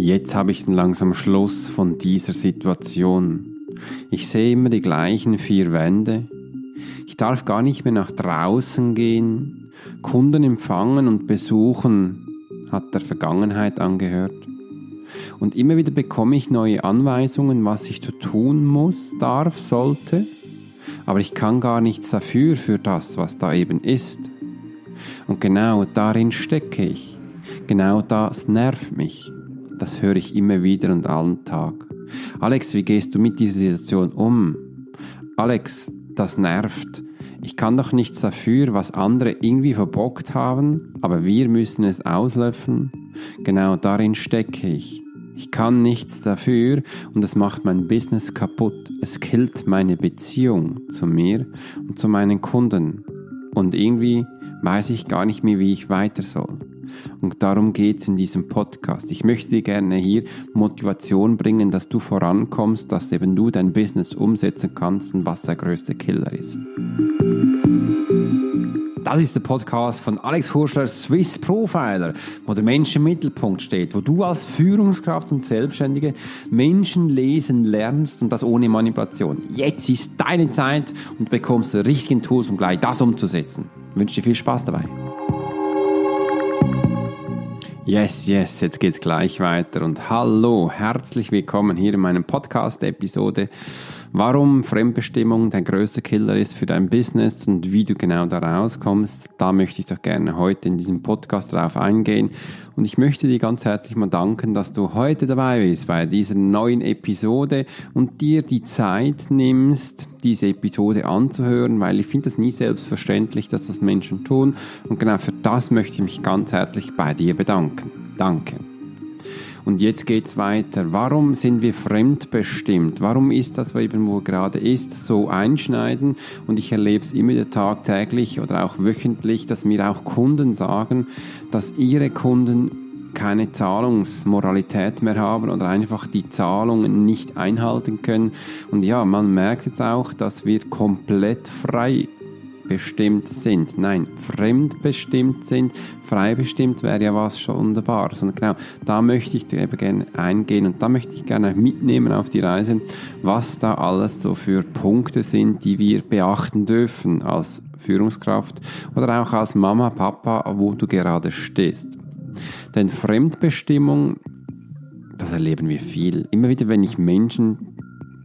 Jetzt habe ich langsam Schluss von dieser Situation. Ich sehe immer die gleichen vier Wände. Ich darf gar nicht mehr nach draußen gehen. Kunden empfangen und besuchen hat der Vergangenheit angehört. Und immer wieder bekomme ich neue Anweisungen, was ich zu tun muss, darf, sollte. Aber ich kann gar nichts dafür, für das, was da eben ist. Und genau darin stecke ich. Genau das nervt mich. Das höre ich immer wieder und allen Tag. Alex, wie gehst du mit dieser Situation um? Alex, das nervt. Ich kann doch nichts dafür, was andere irgendwie verbockt haben, aber wir müssen es auslöffeln. Genau darin stecke ich. Ich kann nichts dafür und es macht mein Business kaputt. Es killt meine Beziehung zu mir und zu meinen Kunden. Und irgendwie weiß ich gar nicht mehr, wie ich weiter soll. Und darum geht es in diesem Podcast. Ich möchte dir gerne hier Motivation bringen, dass du vorankommst, dass eben du dein Business umsetzen kannst und was der größte Killer ist. Das ist der Podcast von Alex Hurschler, Swiss Profiler, wo der Mensch im Mittelpunkt steht, wo du als Führungskraft und Selbstständige Menschen lesen lernst und das ohne Manipulation. Jetzt ist deine Zeit und bekommst die richtigen Tools, um gleich das umzusetzen. Ich wünsche dir viel Spaß dabei. Yes, yes, jetzt geht's gleich weiter und hallo, herzlich willkommen hier in meinem Podcast-Episode Warum Fremdbestimmung dein größter Killer ist für dein Business und wie du genau da rauskommst, da möchte ich doch gerne heute in diesem Podcast drauf eingehen. Und ich möchte dir ganz herzlich mal danken, dass du heute dabei bist bei dieser neuen Episode und dir die Zeit nimmst, diese Episode anzuhören, weil ich finde das nie selbstverständlich, dass das Menschen tun. Und genau für das möchte ich mich ganz herzlich bei dir bedanken. Danke. Und jetzt geht's weiter. Warum sind wir fremdbestimmt? Warum ist das eben, wo gerade ist, so einschneiden? Und ich erlebe es immer wieder tagtäglich oder auch wöchentlich, dass mir auch Kunden sagen, dass ihre Kunden keine Zahlungsmoralität mehr haben oder einfach die Zahlungen nicht einhalten können. Und ja, man merkt jetzt auch, dass wir komplett frei bestimmt sind. Nein, fremdbestimmt sind. Freibestimmt wäre ja was schon wunderbar. Sondern genau, da möchte ich eben gerne eingehen und da möchte ich gerne mitnehmen auf die Reise, was da alles so für Punkte sind, die wir beachten dürfen als Führungskraft oder auch als Mama, Papa, wo du gerade stehst. Denn Fremdbestimmung, das erleben wir viel. Immer wieder, wenn ich Menschen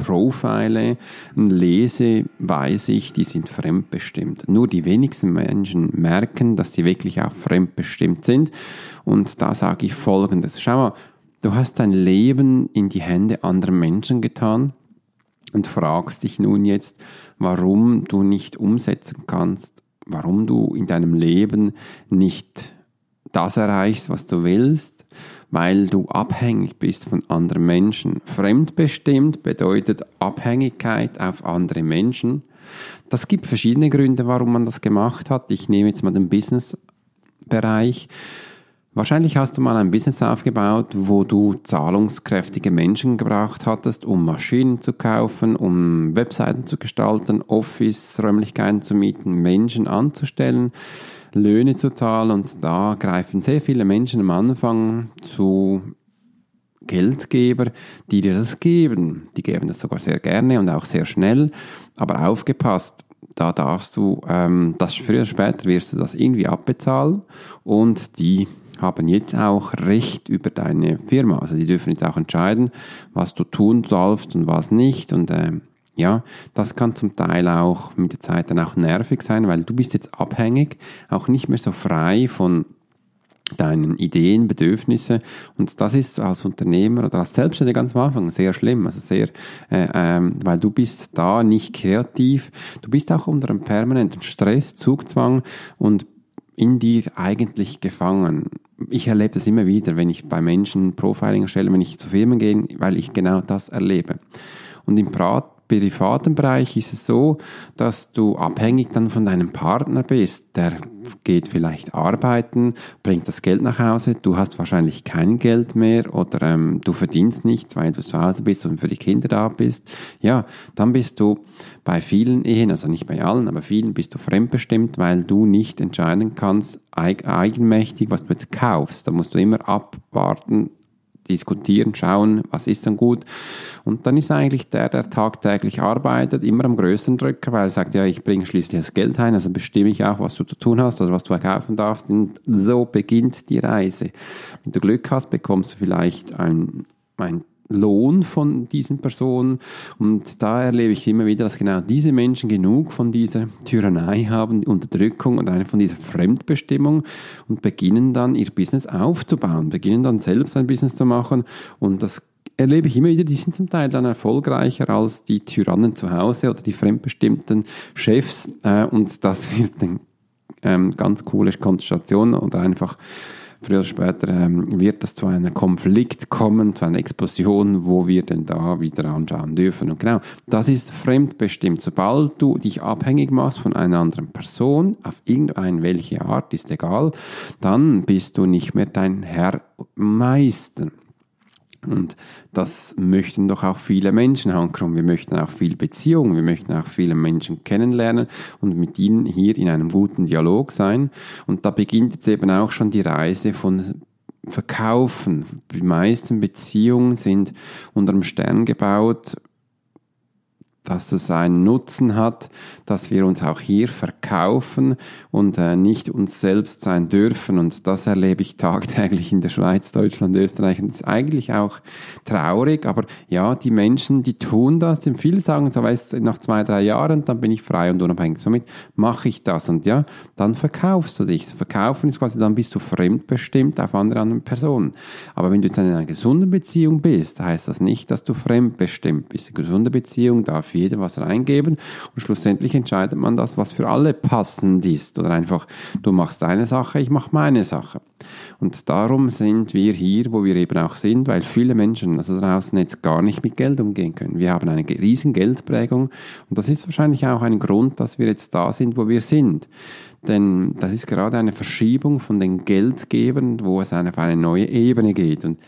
Profile lese, weiß ich, die sind fremdbestimmt. Nur die wenigsten Menschen merken, dass sie wirklich auch fremdbestimmt sind. Und da sage ich Folgendes. Schau mal, du hast dein Leben in die Hände anderer Menschen getan und fragst dich nun jetzt, warum du nicht umsetzen kannst, warum du in deinem Leben nicht das erreichst, was du willst, weil du abhängig bist von anderen Menschen. Fremdbestimmt bedeutet Abhängigkeit auf andere Menschen. Das gibt verschiedene Gründe, warum man das gemacht hat. Ich nehme jetzt mal den Business-Bereich. Wahrscheinlich hast du mal ein Business aufgebaut, wo du zahlungskräftige Menschen gebraucht hattest, um Maschinen zu kaufen, um Webseiten zu gestalten, Office-Räumlichkeiten zu mieten, Menschen anzustellen. Löhne zu zahlen. Und da greifen sehr viele Menschen am Anfang zu Geldgeber, die dir das geben. Die geben das sogar sehr gerne und auch sehr schnell. Aber aufgepasst, da darfst du, ähm, das früher oder später wirst du das irgendwie abbezahlen und die haben jetzt auch Recht über deine Firma. Also die dürfen jetzt auch entscheiden, was du tun sollst und was nicht. Und äh, ja, das kann zum Teil auch mit der Zeit dann auch nervig sein, weil du bist jetzt abhängig, auch nicht mehr so frei von deinen Ideen, Bedürfnisse und das ist als Unternehmer oder als Selbstständiger ganz am Anfang sehr schlimm, also sehr, äh, ähm, weil du bist da nicht kreativ, du bist auch unter einem permanenten Stress, Zugzwang und in dir eigentlich gefangen. Ich erlebe das immer wieder, wenn ich bei Menschen Profiling erstelle, wenn ich zu Firmen gehe, weil ich genau das erlebe. Und im Prat privaten Bereich ist es so, dass du abhängig dann von deinem Partner bist. Der geht vielleicht arbeiten, bringt das Geld nach Hause, du hast wahrscheinlich kein Geld mehr oder ähm, du verdienst nichts, weil du zu Hause bist und für die Kinder da bist. Ja, dann bist du bei vielen Ehen, also nicht bei allen, aber vielen bist du fremdbestimmt, weil du nicht entscheiden kannst, eigenmächtig, was du jetzt kaufst. Da musst du immer abwarten, diskutieren, schauen, was ist dann gut. Und dann ist eigentlich der, der tagtäglich arbeitet, immer am größten Drücker, weil er sagt, ja, ich bringe schließlich das Geld ein, also bestimme ich auch, was du zu tun hast oder was du verkaufen darfst. Und so beginnt die Reise. Wenn du Glück hast, bekommst du vielleicht ein, ein Lohn von diesen Personen. Und da erlebe ich immer wieder, dass genau diese Menschen genug von dieser Tyrannei haben, Unterdrückung und einfach von dieser Fremdbestimmung und beginnen dann ihr Business aufzubauen, beginnen dann selbst ein Business zu machen. Und das erlebe ich immer wieder, die sind zum Teil dann erfolgreicher als die Tyrannen zu Hause oder die fremdbestimmten Chefs. Äh, und das wird eine ähm, ganz coole Konstellation oder einfach früher oder später ähm, wird das zu einem Konflikt kommen, zu einer Explosion, wo wir denn da wieder anschauen dürfen. Und genau, das ist fremdbestimmt. Sobald du dich abhängig machst von einer anderen Person, auf irgendeine welche Art, ist egal, dann bist du nicht mehr dein Herr Meister. Und das möchten doch auch viele Menschen, Hankrum. Wir möchten auch viel Beziehung, wir möchten auch viele Menschen kennenlernen und mit ihnen hier in einem guten Dialog sein. Und da beginnt jetzt eben auch schon die Reise von Verkaufen. Die meisten Beziehungen sind unter dem Stern gebaut dass es einen Nutzen hat, dass wir uns auch hier verkaufen und äh, nicht uns selbst sein dürfen. Und das erlebe ich tagtäglich in der Schweiz, Deutschland, Österreich. Und das ist eigentlich auch traurig. Aber ja, die Menschen, die tun das. Denn viele sagen, so weißt nach zwei, drei Jahren, dann bin ich frei und unabhängig. Somit mache ich das. Und ja, dann verkaufst du dich. Verkaufen ist quasi, dann bist du fremdbestimmt auf andere, andere Personen. Aber wenn du jetzt in einer gesunden Beziehung bist, heißt das nicht, dass du fremdbestimmt bist. Eine gesunde Beziehung darf jeder was reingeben und schlussendlich entscheidet man das, was für alle passend ist oder einfach du machst deine Sache, ich mache meine Sache. Und darum sind wir hier, wo wir eben auch sind, weil viele Menschen also draußen jetzt gar nicht mit Geld umgehen können. Wir haben eine riesen Geldprägung und das ist wahrscheinlich auch ein Grund, dass wir jetzt da sind, wo wir sind. Denn das ist gerade eine Verschiebung von den Geldgebern, wo es auf eine neue Ebene geht. Und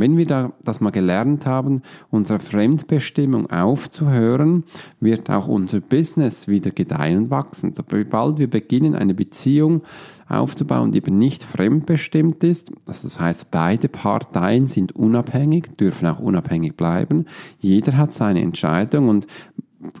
wenn wir da, das mal gelernt haben, unsere Fremdbestimmung aufzuhören, wird auch unser Business wieder gedeihen und wachsen. Sobald wir beginnen, eine Beziehung aufzubauen, die eben nicht fremdbestimmt ist, das heißt, beide Parteien sind unabhängig, dürfen auch unabhängig bleiben, jeder hat seine Entscheidung und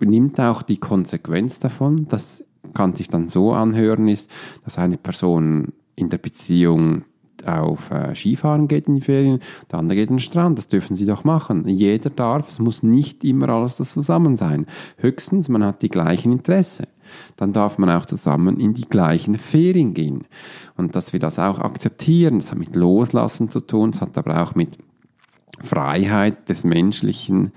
nimmt auch die Konsequenz davon, das kann sich dann so anhören ist, dass eine Person in der Beziehung auf äh, Skifahren geht in die Ferien, der andere geht an den Strand. Das dürfen sie doch machen. Jeder darf, es muss nicht immer alles das zusammen sein. Höchstens, man hat die gleichen Interesse. Dann darf man auch zusammen in die gleichen Ferien gehen. Und dass wir das auch akzeptieren, das hat mit Loslassen zu tun, es hat aber auch mit Freiheit des menschlichen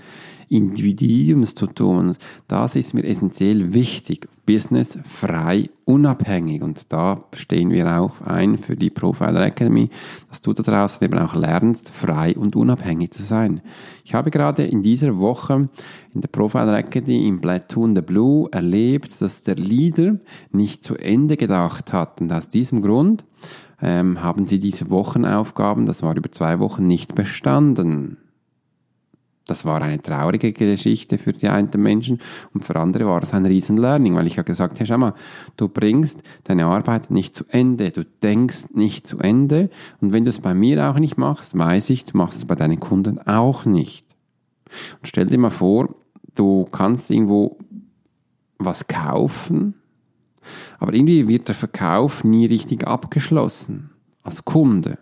Individuums zu tun. Das ist mir essentiell wichtig. Business frei, unabhängig. Und da stehen wir auch ein für die Profiler Academy, dass du da draußen eben auch lernst, frei und unabhängig zu sein. Ich habe gerade in dieser Woche in der Profiler Academy im Platoon the Blue erlebt, dass der Leader nicht zu Ende gedacht hat. Und aus diesem Grund ähm, haben sie diese Wochenaufgaben, das war über zwei Wochen, nicht bestanden. Das war eine traurige Geschichte für die einen Menschen und für andere war es ein riesen Learning, weil ich habe gesagt, hey, schau mal, du bringst deine Arbeit nicht zu Ende, du denkst nicht zu Ende und wenn du es bei mir auch nicht machst, weiß ich, du machst es bei deinen Kunden auch nicht. Und stell dir mal vor, du kannst irgendwo was kaufen, aber irgendwie wird der Verkauf nie richtig abgeschlossen als Kunde.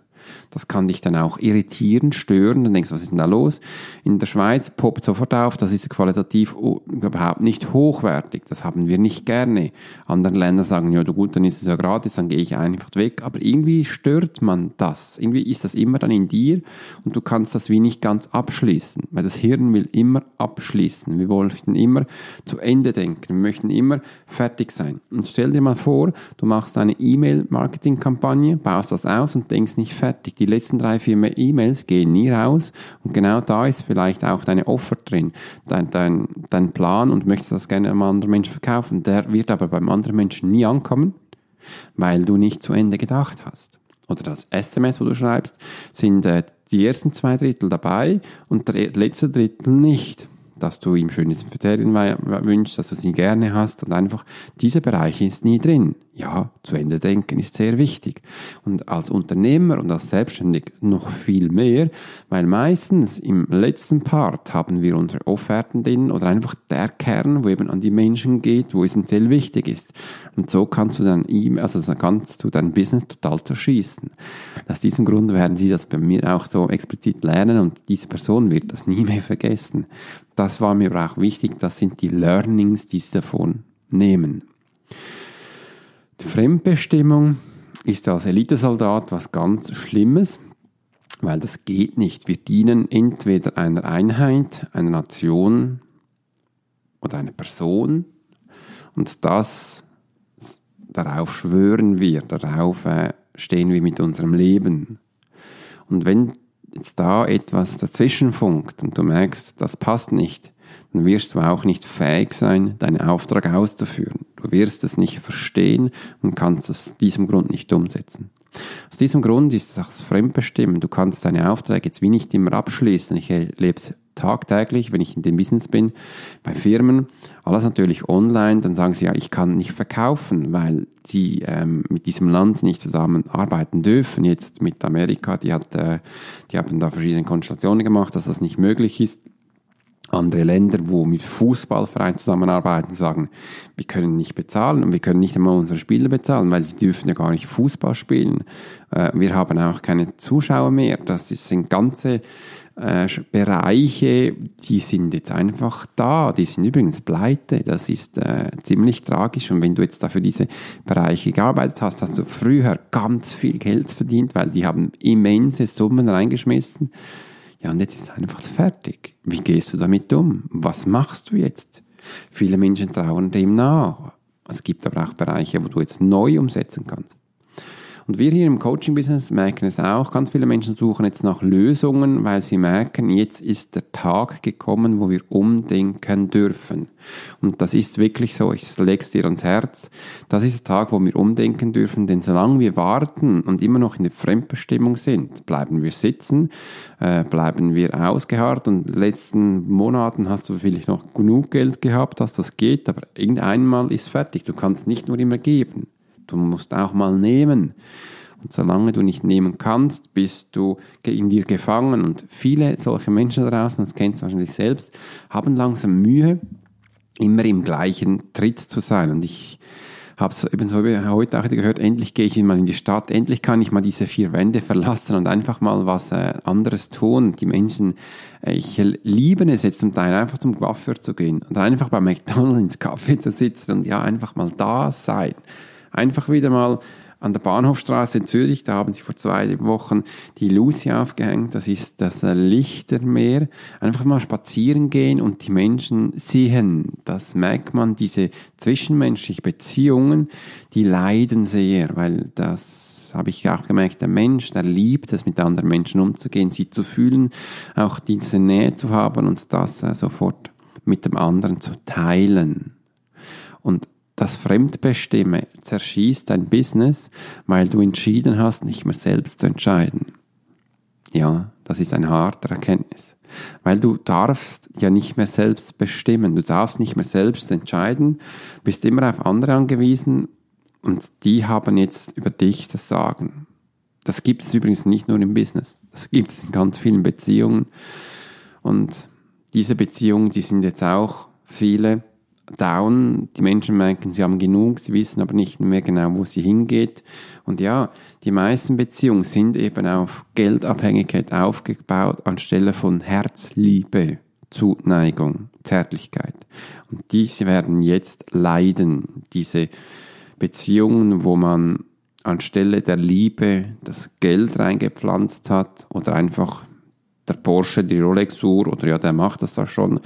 Das kann dich dann auch irritieren, stören. Dann denkst du, was ist denn da los? In der Schweiz poppt sofort auf, das ist qualitativ überhaupt nicht hochwertig. Das haben wir nicht gerne. Andere Länder sagen, ja, du gut, dann ist es ja gratis, dann gehe ich einfach weg. Aber irgendwie stört man das. Irgendwie ist das immer dann in dir und du kannst das wie nicht ganz abschließen. Weil das Hirn will immer abschließen. Wir wollten immer zu Ende denken. Wir möchten immer fertig sein. Und stell dir mal vor, du machst eine E-Mail-Marketing-Kampagne, baust das aus und denkst nicht fertig fertig. Die letzten drei, vier E-Mails gehen nie raus und genau da ist vielleicht auch deine Offer drin, dein, dein, dein Plan und möchtest das gerne einem anderen Menschen verkaufen. Der wird aber beim anderen Menschen nie ankommen, weil du nicht zu Ende gedacht hast. Oder das SMS, wo du schreibst, sind äh, die ersten zwei Drittel dabei und der letzte Drittel nicht dass du ihm schöne Ferien wünschst, dass du sie gerne hast und einfach, dieser Bereich ist nie drin. Ja, zu Ende denken ist sehr wichtig. Und als Unternehmer und als Selbstständig noch viel mehr, weil meistens im letzten Part haben wir unsere Offerten drin oder einfach der Kern, wo eben an die Menschen geht, wo essentiell wichtig ist. Und so kannst du dann ihm, also kannst du dein Business total zerschießen. Aus diesem Grund werden sie das bei mir auch so explizit lernen und diese Person wird das nie mehr vergessen. Das war mir auch wichtig, das sind die Learnings, die sie davon nehmen. Fremdbestimmung ist als Elitesoldat was ganz Schlimmes, weil das geht nicht. Wir dienen entweder einer Einheit, einer Nation oder einer Person und das darauf schwören wir, darauf äh, stehen wir mit unserem Leben. Und wenn jetzt da etwas dazwischen funkt und du merkst, das passt nicht, dann wirst du auch nicht fähig sein, deinen Auftrag auszuführen. Du wirst es nicht verstehen und kannst es aus diesem Grund nicht umsetzen. Aus diesem Grund ist das Fremdbestimmen. Du kannst deine Aufträge jetzt wie nicht immer abschließen. Ich erlebe es tagtäglich, wenn ich in dem Business bin, bei Firmen, alles natürlich online, dann sagen sie ja, ich kann nicht verkaufen, weil sie ähm, mit diesem Land nicht zusammenarbeiten dürfen. Jetzt mit Amerika, die, hat, äh, die haben da verschiedene Konstellationen gemacht, dass das nicht möglich ist andere Länder, wo mit Fußballvereinen zusammenarbeiten, sagen, wir können nicht bezahlen und wir können nicht einmal unsere Spieler bezahlen, weil die dürfen ja gar nicht Fußball spielen. Äh, wir haben auch keine Zuschauer mehr. Das sind ganze äh, Bereiche, die sind jetzt einfach da. Die sind übrigens pleite. Das ist äh, ziemlich tragisch. Und wenn du jetzt da für diese Bereiche gearbeitet hast, hast du früher ganz viel Geld verdient, weil die haben immense Summen reingeschmissen ja, und jetzt ist es einfach fertig. Wie gehst du damit um? Was machst du jetzt? Viele Menschen trauern dem nach. Es gibt aber auch Bereiche, wo du jetzt neu umsetzen kannst. Und wir hier im Coaching-Business merken es auch, ganz viele Menschen suchen jetzt nach Lösungen, weil sie merken, jetzt ist der Tag gekommen, wo wir umdenken dürfen. Und das ist wirklich so, ich lege es dir ans Herz, das ist der Tag, wo wir umdenken dürfen, denn solange wir warten und immer noch in der Fremdbestimmung sind, bleiben wir sitzen, äh, bleiben wir ausgeharrt und in den letzten Monaten hast du vielleicht noch genug Geld gehabt, dass das geht, aber irgendeinmal ist fertig. Du kannst nicht nur immer geben. Du musst auch mal nehmen. Und solange du nicht nehmen kannst, bist du in dir gefangen. Und viele solche Menschen draußen, das kennst du wahrscheinlich selbst, haben langsam Mühe, immer im gleichen Tritt zu sein. Und ich habe es eben so heute auch gehört, endlich gehe ich mal in die Stadt, endlich kann ich mal diese vier Wände verlassen und einfach mal was äh, anderes tun. Die Menschen, äh, ich liebe es jetzt zum Teil einfach zum Coiffeur zu gehen und einfach bei McDonald's ins Kaffee zu sitzen und ja, einfach mal da sein. Einfach wieder mal an der Bahnhofstraße in Zürich, da haben sie vor zwei Wochen die Lucy aufgehängt, das ist das Lichtermeer. Einfach mal spazieren gehen und die Menschen sehen, das merkt man, diese zwischenmenschlichen Beziehungen, die leiden sehr, weil das habe ich auch gemerkt, der Mensch, der liebt es, mit anderen Menschen umzugehen, sie zu fühlen, auch diese Nähe zu haben und das äh, sofort mit dem anderen zu teilen. Und das Fremdbestimme zerschießt dein Business, weil du entschieden hast, nicht mehr selbst zu entscheiden. Ja, das ist eine harte Erkenntnis. Weil du darfst ja nicht mehr selbst bestimmen. Du darfst nicht mehr selbst entscheiden, bist immer auf andere angewiesen und die haben jetzt über dich das Sagen. Das gibt es übrigens nicht nur im Business. Das gibt es in ganz vielen Beziehungen. Und diese Beziehungen, die sind jetzt auch viele down. Die Menschen merken, sie haben genug, sie wissen aber nicht mehr genau, wo sie hingeht. Und ja, die meisten Beziehungen sind eben auf Geldabhängigkeit aufgebaut anstelle von Herzliebe, Zuneigung, Zärtlichkeit. Und diese werden jetzt leiden, diese Beziehungen, wo man anstelle der Liebe das Geld reingepflanzt hat oder einfach der Porsche, die Rolex-Uhr oder ja, der macht das da schon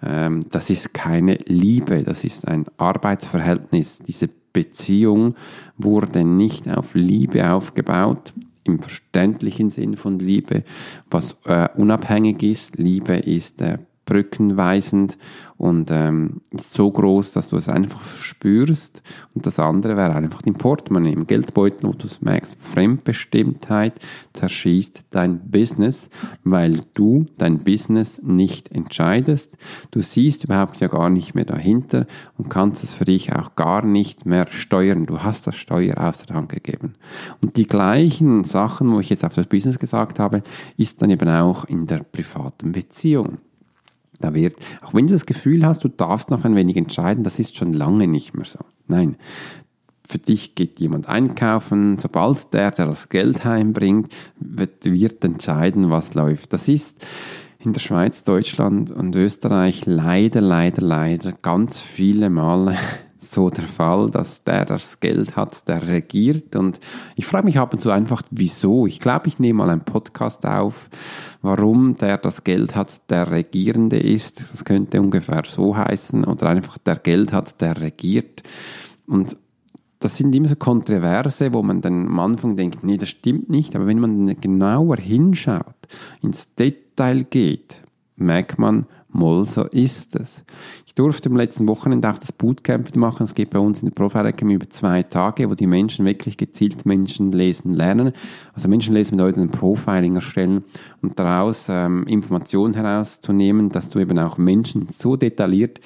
das ist keine Liebe, das ist ein Arbeitsverhältnis. Diese Beziehung wurde nicht auf Liebe aufgebaut, im verständlichen Sinn von Liebe, was äh, unabhängig ist. Liebe ist äh, brückenweisend und ähm, ist so groß, dass du es einfach spürst. Und das andere wäre einfach dein Portemonnaie, im Geldbeutel, wo du merkst, Fremdbestimmtheit zerschießt dein Business, weil du dein Business nicht entscheidest. Du siehst überhaupt ja gar nicht mehr dahinter und kannst es für dich auch gar nicht mehr steuern. Du hast das Steuer aus der Hand gegeben. Und die gleichen Sachen, wo ich jetzt auf das Business gesagt habe, ist dann eben auch in der privaten Beziehung. Da wird, auch wenn du das Gefühl hast, du darfst noch ein wenig entscheiden, das ist schon lange nicht mehr so. Nein, für dich geht jemand einkaufen, sobald der, der das Geld heimbringt, wird, wird entscheiden, was läuft. Das ist in der Schweiz, Deutschland und Österreich leider, leider, leider ganz viele Male so der Fall, dass der das Geld hat, der regiert. Und ich frage mich ab und zu einfach, wieso. Ich glaube, ich nehme mal einen Podcast auf, warum der das Geld hat, der Regierende ist. Das könnte ungefähr so heißen. Oder einfach der Geld hat, der regiert. Und das sind immer so Kontroverse, wo man dann am Anfang denkt, nee, das stimmt nicht. Aber wenn man genauer hinschaut, ins Detail geht, merkt man, Moll, so ist es. Durfte am letzten Wochenende auch das Bootcamp machen. Es geht bei uns in der Profile Academy über zwei Tage, wo die Menschen wirklich gezielt Menschen lesen lernen. Also Menschen lesen bedeutet ein Profiling erstellen und daraus ähm, Informationen herauszunehmen, dass du eben auch Menschen so detailliert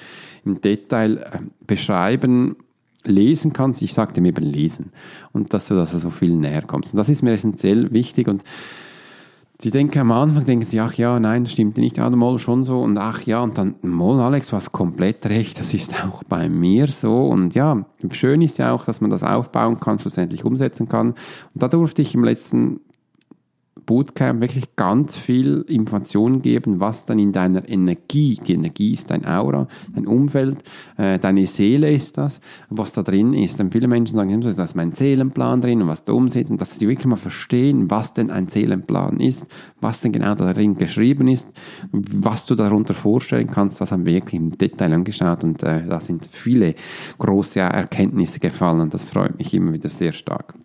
im Detail äh, beschreiben, lesen kannst. Ich sagte mir eben lesen. Und dass du, dass du so viel näher kommst. Und das ist mir essentiell wichtig und Sie denken am Anfang, denken sie, ach ja, nein, stimmt nicht, ja, Moll schon so. Und ach ja, und dann Moll, Alex, hast komplett recht, das ist auch bei mir so. Und ja, schön ist ja auch, dass man das aufbauen kann, schlussendlich umsetzen kann. Und da durfte ich im letzten Bootcamp wirklich ganz viel Informationen geben, was dann in deiner Energie, die Energie ist dein Aura, dein Umfeld, äh, deine Seele ist das, was da drin ist. Denn viele Menschen sagen, da ist mein Seelenplan drin und was da umsetzt und dass sie wirklich mal verstehen, was denn ein Seelenplan ist, was denn genau da drin geschrieben ist, was du darunter vorstellen kannst, das haben wir wirklich im Detail angeschaut und äh, da sind viele große Erkenntnisse gefallen und das freut mich immer wieder sehr stark.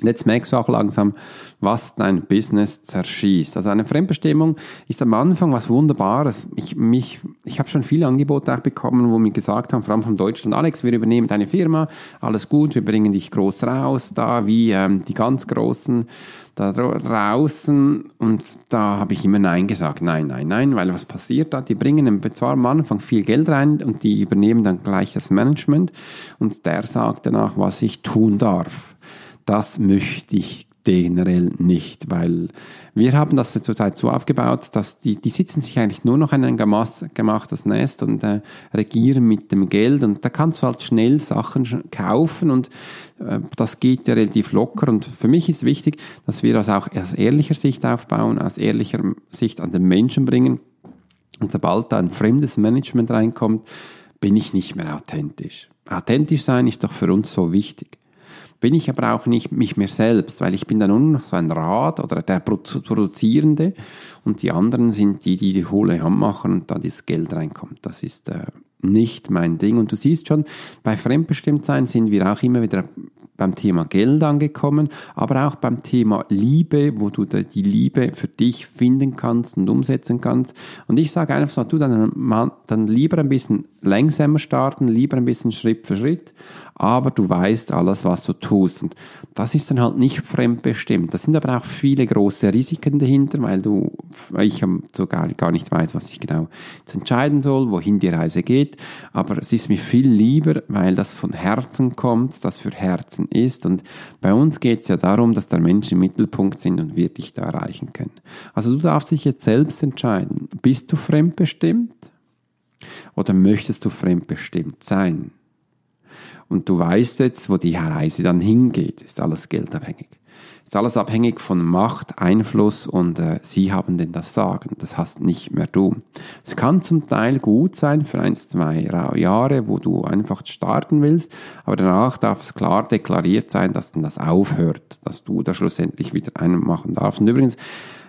Und jetzt merkst du auch langsam, was dein Business zerschießt. Also eine Fremdbestimmung ist am Anfang was Wunderbares. Ich, mich, ich habe schon viele Angebote auch bekommen, wo mir gesagt haben, vor allem von Deutschland, Alex, wir übernehmen deine Firma, alles gut, wir bringen dich groß raus, da wie ähm, die ganz Großen da draußen und da habe ich immer Nein gesagt. Nein, nein, nein, weil was passiert da? Die bringen zwar am Anfang viel Geld rein und die übernehmen dann gleich das Management und der sagt danach, was ich tun darf das möchte ich generell nicht, weil wir haben das zurzeit so aufgebaut, dass die, die sitzen sich eigentlich nur noch in ein gemachtes Nest und äh, regieren mit dem Geld und da kannst du halt schnell Sachen kaufen und äh, das geht ja relativ locker und für mich ist wichtig, dass wir das auch aus ehrlicher Sicht aufbauen, aus ehrlicher Sicht an den Menschen bringen und sobald da ein fremdes Management reinkommt, bin ich nicht mehr authentisch. Authentisch sein ist doch für uns so wichtig bin ich aber auch nicht mich mehr selbst, weil ich bin dann nur noch so ein Rad oder der Produzierende und die anderen sind die, die die hohle Hand machen und da das Geld reinkommt. Das ist äh, nicht mein Ding. Und du siehst schon, bei Fremdbestimmtsein sind wir auch immer wieder beim Thema Geld angekommen, aber auch beim Thema Liebe, wo du die Liebe für dich finden kannst und umsetzen kannst. Und ich sage einfach so, du dann, dann lieber ein bisschen langsamer starten, lieber ein bisschen Schritt für Schritt, aber du weißt alles, was du tust. Und das ist dann halt nicht fremdbestimmt. Da sind aber auch viele große Risiken dahinter, weil du, ich sogar gar nicht weiß, was ich genau entscheiden soll, wohin die Reise geht. Aber es ist mir viel lieber, weil das von Herzen kommt, das für Herzen ist. Und bei uns geht es ja darum, dass der Mensch im Mittelpunkt sind und wir dich da erreichen können. Also du darfst dich jetzt selbst entscheiden. Bist du fremdbestimmt? Oder möchtest du fremdbestimmt sein? Und du weißt jetzt, wo die Reise dann hingeht. Ist alles geldabhängig. Ist alles abhängig von Macht, Einfluss und äh, sie haben denn das Sagen. Das hast nicht mehr du. Es kann zum Teil gut sein für ein, zwei Jahre, wo du einfach starten willst, aber danach darf es klar deklariert sein, dass dann das aufhört, dass du da schlussendlich wieder einen machen darfst. Und übrigens,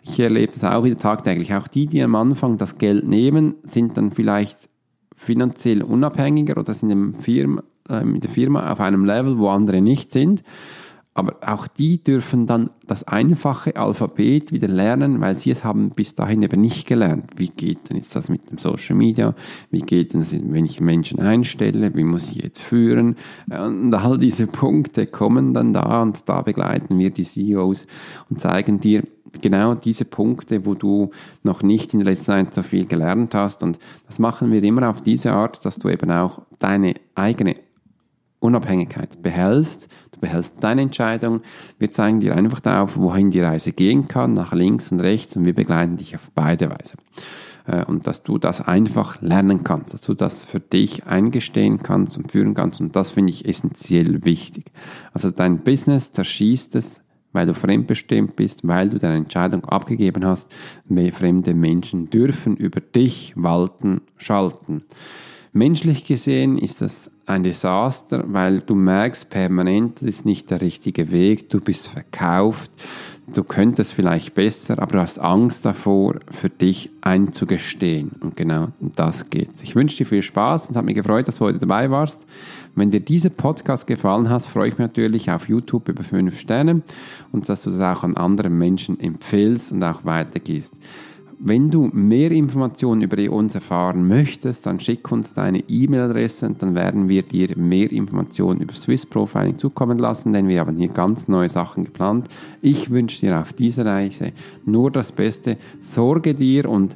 ich erlebe das auch wieder tagtäglich. Auch die, die am Anfang das Geld nehmen, sind dann vielleicht finanziell unabhängiger oder sind im Firma, äh, mit der Firma auf einem Level, wo andere nicht sind. Aber auch die dürfen dann das einfache Alphabet wieder lernen, weil sie es haben bis dahin eben nicht gelernt. Wie geht denn jetzt das mit dem Social Media? Wie geht denn das, wenn ich Menschen einstelle? Wie muss ich jetzt führen? Und all diese Punkte kommen dann da und da begleiten wir die CEOs und zeigen dir, genau diese Punkte, wo du noch nicht in der letzten Zeit so viel gelernt hast. Und das machen wir immer auf diese Art, dass du eben auch deine eigene Unabhängigkeit behältst. Du behältst deine Entscheidung. Wir zeigen dir einfach auf, wohin die Reise gehen kann, nach links und rechts, und wir begleiten dich auf beide Weise. Äh, und dass du das einfach lernen kannst, dass du das für dich eingestehen kannst und führen kannst. Und das finde ich essentiell wichtig. Also dein Business zerschießt es, weil du fremdbestimmt bist, weil du deine Entscheidung abgegeben hast. Fremde Menschen dürfen über dich walten, schalten. Menschlich gesehen ist das ein Desaster, weil du merkst permanent, das ist nicht der richtige Weg, du bist verkauft, du könntest vielleicht besser, aber du hast Angst davor, für dich einzugestehen. Und genau das geht's. Ich wünsche dir viel Spaß und habe mich gefreut, dass du heute dabei warst. Wenn dir dieser Podcast gefallen hat, freue ich mich natürlich auf YouTube über 5 Sterne und dass du das auch an anderen Menschen empfehlst und auch weitergehst. Wenn du mehr Informationen über uns erfahren möchtest, dann schick uns deine E-Mail-Adresse und dann werden wir dir mehr Informationen über Swiss Profiling zukommen lassen, denn wir haben hier ganz neue Sachen geplant. Ich wünsche dir auf dieser Reise nur das Beste. Sorge dir und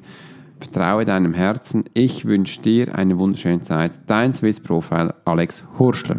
vertraue deinem Herzen. Ich wünsche dir eine wunderschöne Zeit. Dein Swiss Profile Alex Hurschler.